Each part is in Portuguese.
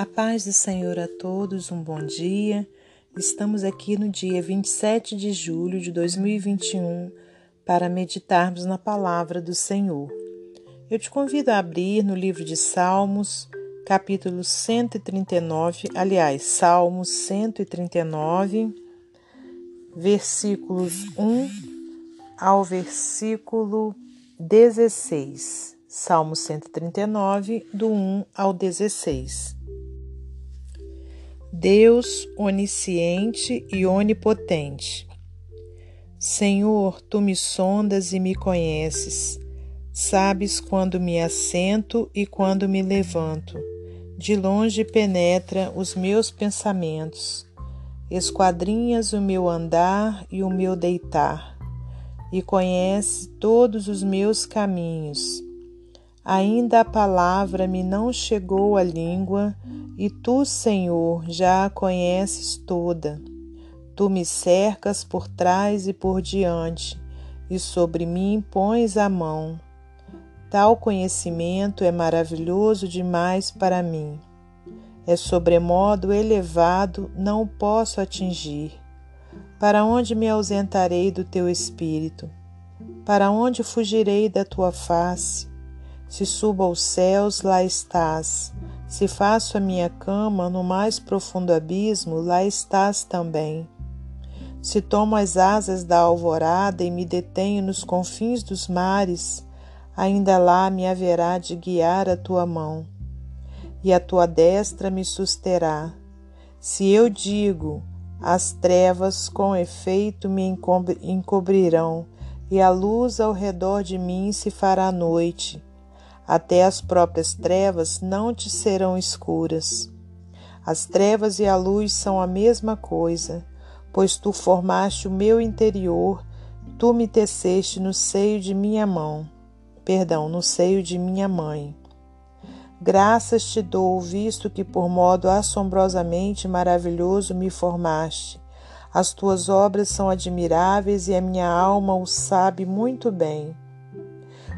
A paz do Senhor a todos, um bom dia. Estamos aqui no dia 27 de julho de 2021 para meditarmos na palavra do Senhor. Eu te convido a abrir no livro de Salmos, capítulo 139, aliás, Salmos 139, versículos 1 ao versículo 16. Salmo 139, do 1 ao 16. Deus onisciente e onipotente. Senhor, tu me sondas e me conheces. Sabes quando me assento e quando me levanto. De longe penetra os meus pensamentos. Esquadrinhas o meu andar e o meu deitar, e conhece todos os meus caminhos. Ainda a palavra me não chegou à língua, e tu, Senhor, já a conheces toda. Tu me cercas por trás e por diante, e sobre mim pões a mão. Tal conhecimento é maravilhoso demais para mim. É sobremodo elevado, não posso atingir. Para onde me ausentarei do teu espírito? Para onde fugirei da tua face? Se subo aos céus, lá estás. Se faço a minha cama no mais profundo abismo, lá estás também. Se tomo as asas da alvorada e me detenho nos confins dos mares, ainda lá me haverá de guiar a tua mão, e a tua destra me susterá. Se eu digo, as trevas com efeito me encobrirão, e a luz ao redor de mim se fará noite até as próprias trevas não te serão escuras. As trevas e a luz são a mesma coisa, pois tu formaste o meu interior, tu me teceste no seio de minha mão, perdão, no seio de minha mãe. Graças te dou, visto que por modo assombrosamente maravilhoso me formaste. As tuas obras são admiráveis e a minha alma o sabe muito bem.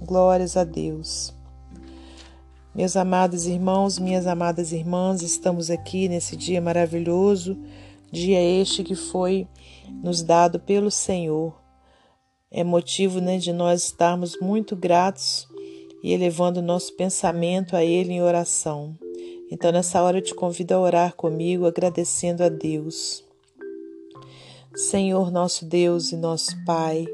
Glórias a Deus. Meus amados irmãos, minhas amadas irmãs, estamos aqui nesse dia maravilhoso, dia este que foi nos dado pelo Senhor. É motivo né, de nós estarmos muito gratos e elevando nosso pensamento a Ele em oração. Então, nessa hora, eu te convido a orar comigo, agradecendo a Deus. Senhor, nosso Deus e nosso Pai,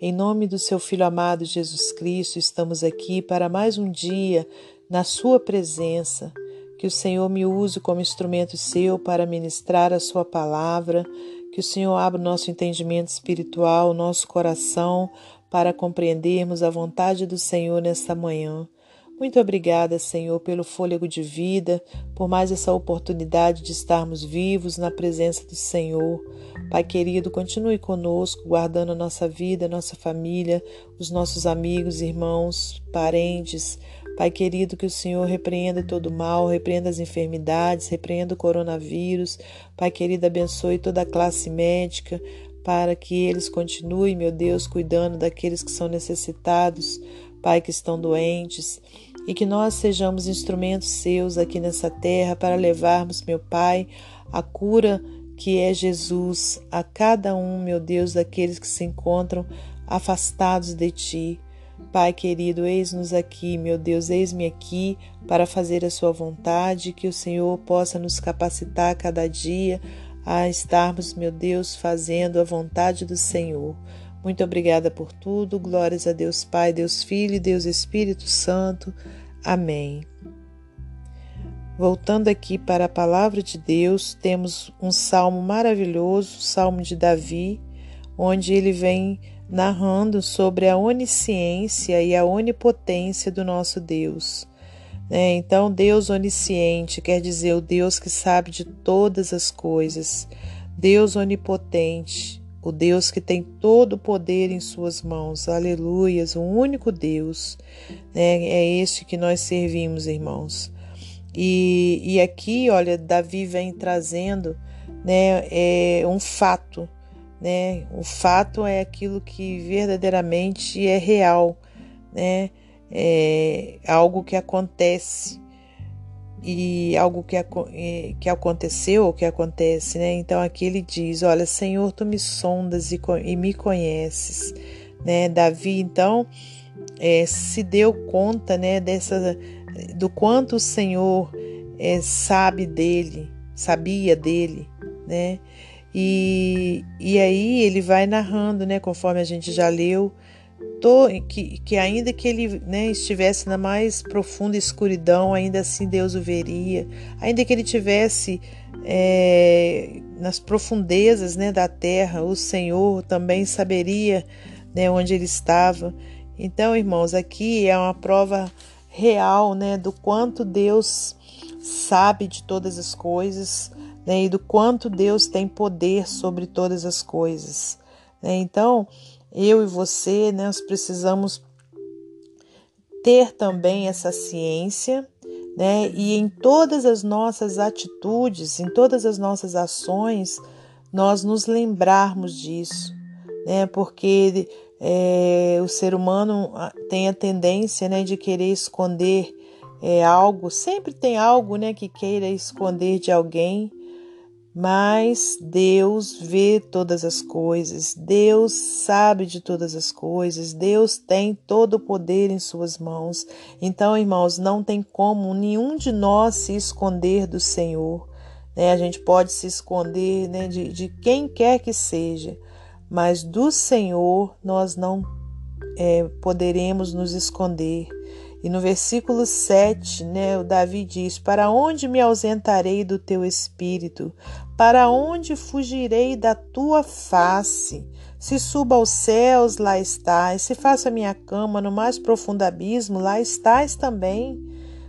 em nome do seu Filho amado Jesus Cristo, estamos aqui para mais um dia na Sua presença. Que o Senhor me use como instrumento seu para ministrar a Sua palavra. Que o Senhor abra o nosso entendimento espiritual, o nosso coração, para compreendermos a vontade do Senhor nesta manhã. Muito obrigada, Senhor, pelo fôlego de vida, por mais essa oportunidade de estarmos vivos na presença do Senhor. Pai querido, continue conosco, guardando a nossa vida, a nossa família, os nossos amigos, irmãos, parentes. Pai querido, que o Senhor repreenda todo o mal, repreenda as enfermidades, repreenda o coronavírus. Pai querido, abençoe toda a classe médica, para que eles continuem, meu Deus, cuidando daqueles que são necessitados, Pai, que estão doentes e que nós sejamos instrumentos seus aqui nessa terra para levarmos, meu Pai, a cura que é Jesus a cada um, meu Deus, daqueles que se encontram afastados de ti. Pai querido, eis-nos aqui, meu Deus, eis-me aqui para fazer a Sua vontade, que o Senhor possa nos capacitar cada dia a estarmos, meu Deus, fazendo a vontade do Senhor. Muito obrigada por tudo. Glórias a Deus Pai, Deus Filho e Deus Espírito Santo. Amém. Voltando aqui para a palavra de Deus, temos um salmo maravilhoso, o salmo de Davi, onde ele vem narrando sobre a onisciência e a onipotência do nosso Deus. Né? Então, Deus onisciente quer dizer o Deus que sabe de todas as coisas, Deus onipotente, o Deus que tem todo o poder em suas mãos. Aleluias, o único Deus. Né? É este que nós servimos, irmãos. E, e aqui, olha, Davi vem trazendo né, é um fato. Né? O fato é aquilo que verdadeiramente é real, né? é algo que acontece e algo que, que aconteceu ou que acontece, né? Então aqui ele diz: Olha, Senhor, tu me sondas e, e me conheces, né? Davi então é, se deu conta, né? Dessa do quanto o Senhor é, sabe dele, sabia dele, né? E, e aí ele vai narrando, né? Conforme a gente já leu que, que ainda que ele né, estivesse na mais profunda escuridão, ainda assim Deus o veria. Ainda que ele tivesse é, nas profundezas né, da terra, o Senhor também saberia né, onde ele estava. Então, irmãos, aqui é uma prova real né, do quanto Deus sabe de todas as coisas né, e do quanto Deus tem poder sobre todas as coisas. Né? Então, eu e você, né, nós precisamos ter também essa ciência, né? E em todas as nossas atitudes, em todas as nossas ações, nós nos lembrarmos disso, né? Porque é, o ser humano ah, tem a tendência, né, de querer esconder é, algo, sempre tem algo, né, que queira esconder de alguém, mas Deus vê todas as coisas, Deus sabe de todas as coisas, Deus tem todo o poder em Suas mãos. Então, irmãos, não tem como nenhum de nós se esconder do Senhor. Né? A gente pode se esconder né, de, de quem quer que seja, mas do Senhor nós não é, poderemos nos esconder. E no versículo 7, né, o Davi diz: Para onde me ausentarei do teu espírito? Para onde fugirei da tua face? Se suba aos céus, lá estás. Se faça minha cama no mais profundo abismo, lá estás também.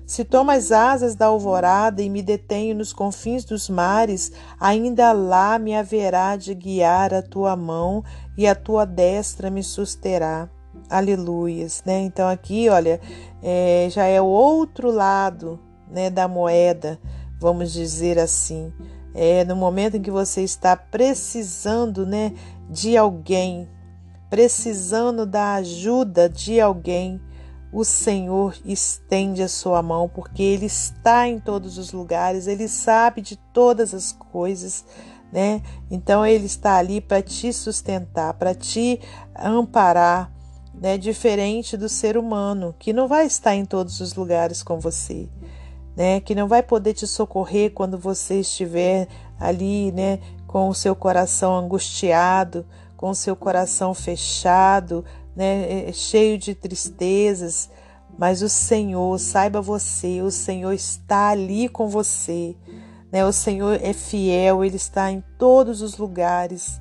Se tomo as asas da alvorada e me detenho nos confins dos mares, ainda lá me haverá de guiar a tua mão e a tua destra me susterá. Aleluias, né? Então aqui, olha, é, já é o outro lado, né, da moeda, vamos dizer assim. É no momento em que você está precisando, né, de alguém, precisando da ajuda de alguém, o Senhor estende a sua mão, porque Ele está em todos os lugares, Ele sabe de todas as coisas, né? Então Ele está ali para te sustentar, para te amparar, né, diferente do ser humano, que não vai estar em todos os lugares com você, né, que não vai poder te socorrer quando você estiver ali, né, com o seu coração angustiado, com o seu coração fechado, né, cheio de tristezas. Mas o Senhor, saiba você, o Senhor está ali com você. Né? O Senhor é fiel, Ele está em todos os lugares.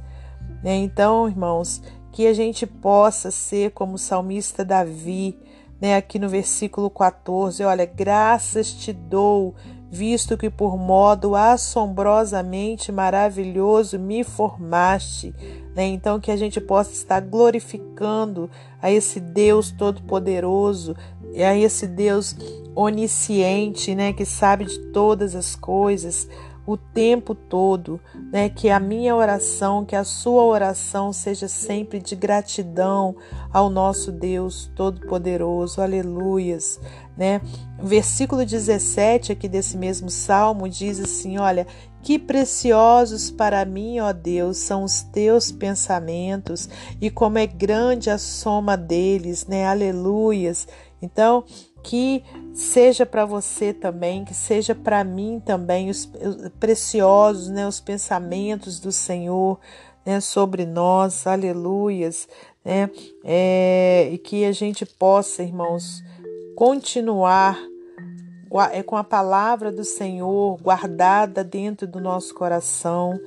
Né? Então, irmãos, que a gente possa ser como o salmista Davi, né, aqui no versículo 14, olha, graças te dou, visto que por modo assombrosamente maravilhoso me formaste. Né? Então, que a gente possa estar glorificando a esse Deus Todo-Poderoso, a esse Deus onisciente, né, que sabe de todas as coisas, o tempo todo, né? Que a minha oração, que a sua oração seja sempre de gratidão ao nosso Deus Todo-Poderoso. Aleluias, né? Versículo 17 aqui desse mesmo salmo diz assim: Olha, que preciosos para mim, ó Deus, são os teus pensamentos e como é grande a soma deles, né? Aleluias. Então, que seja para você também, que seja para mim também os, os, preciosos, né, os pensamentos do Senhor, né, sobre nós, aleluias, né, é, e que a gente possa, irmãos, continuar é com a palavra do Senhor guardada dentro do nosso coração,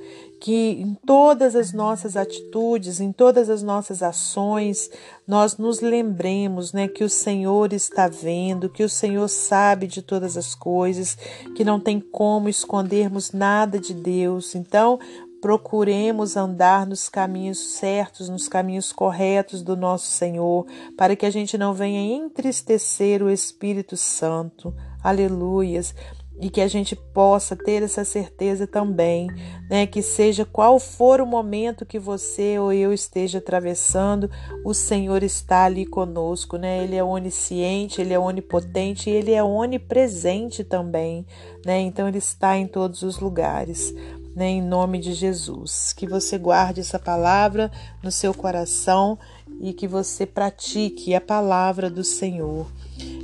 que em todas as nossas atitudes, em todas as nossas ações, nós nos lembremos, né, que o Senhor está vendo, que o Senhor sabe de todas as coisas, que não tem como escondermos nada de Deus. Então, procuremos andar nos caminhos certos, nos caminhos corretos do nosso Senhor, para que a gente não venha entristecer o Espírito Santo. Aleluias e que a gente possa ter essa certeza também, né, que seja qual for o momento que você ou eu esteja atravessando, o Senhor está ali conosco, né? Ele é onisciente, ele é onipotente e ele é onipresente também, né? Então ele está em todos os lugares. Né, em nome de Jesus. Que você guarde essa palavra no seu coração e que você pratique a palavra do Senhor.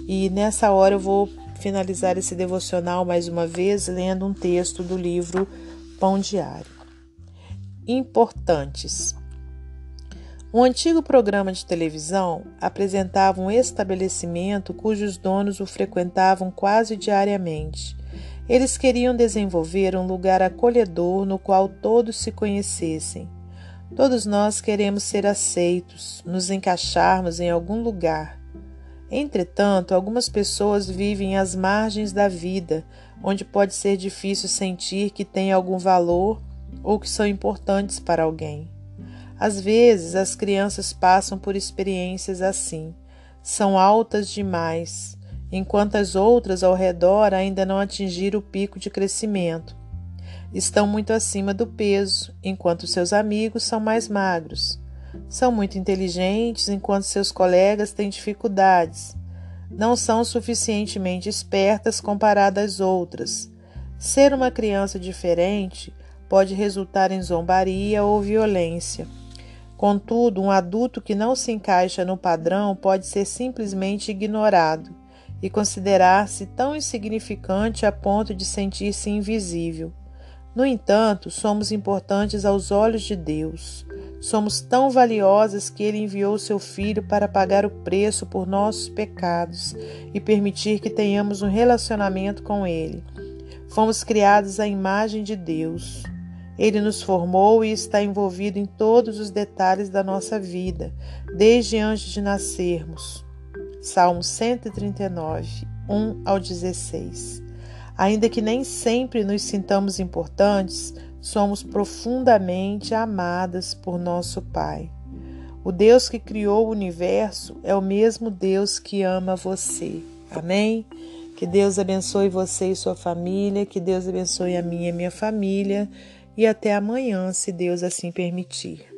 E nessa hora eu vou finalizar esse devocional mais uma vez lendo um texto do livro Pão Diário. Importantes. Um antigo programa de televisão apresentava um estabelecimento cujos donos o frequentavam quase diariamente. Eles queriam desenvolver um lugar acolhedor no qual todos se conhecessem. Todos nós queremos ser aceitos, nos encaixarmos em algum lugar. Entretanto, algumas pessoas vivem às margens da vida, onde pode ser difícil sentir que têm algum valor ou que são importantes para alguém. Às vezes, as crianças passam por experiências assim. São altas demais, enquanto as outras ao redor ainda não atingiram o pico de crescimento. Estão muito acima do peso, enquanto seus amigos são mais magros. São muito inteligentes enquanto seus colegas têm dificuldades. Não são suficientemente espertas comparadas às outras. Ser uma criança diferente pode resultar em zombaria ou violência. Contudo, um adulto que não se encaixa no padrão pode ser simplesmente ignorado e considerar-se tão insignificante a ponto de sentir-se invisível. No entanto, somos importantes aos olhos de Deus. Somos tão valiosas que Ele enviou seu Filho para pagar o preço por nossos pecados e permitir que tenhamos um relacionamento com Ele. Fomos criados à imagem de Deus. Ele nos formou e está envolvido em todos os detalhes da nossa vida, desde antes de nascermos. Salmo 139, 1 ao 16. Ainda que nem sempre nos sintamos importantes, somos profundamente amadas por nosso Pai. O Deus que criou o universo é o mesmo Deus que ama você. Amém? Que Deus abençoe você e sua família, que Deus abençoe a minha e minha família, e até amanhã, se Deus assim permitir.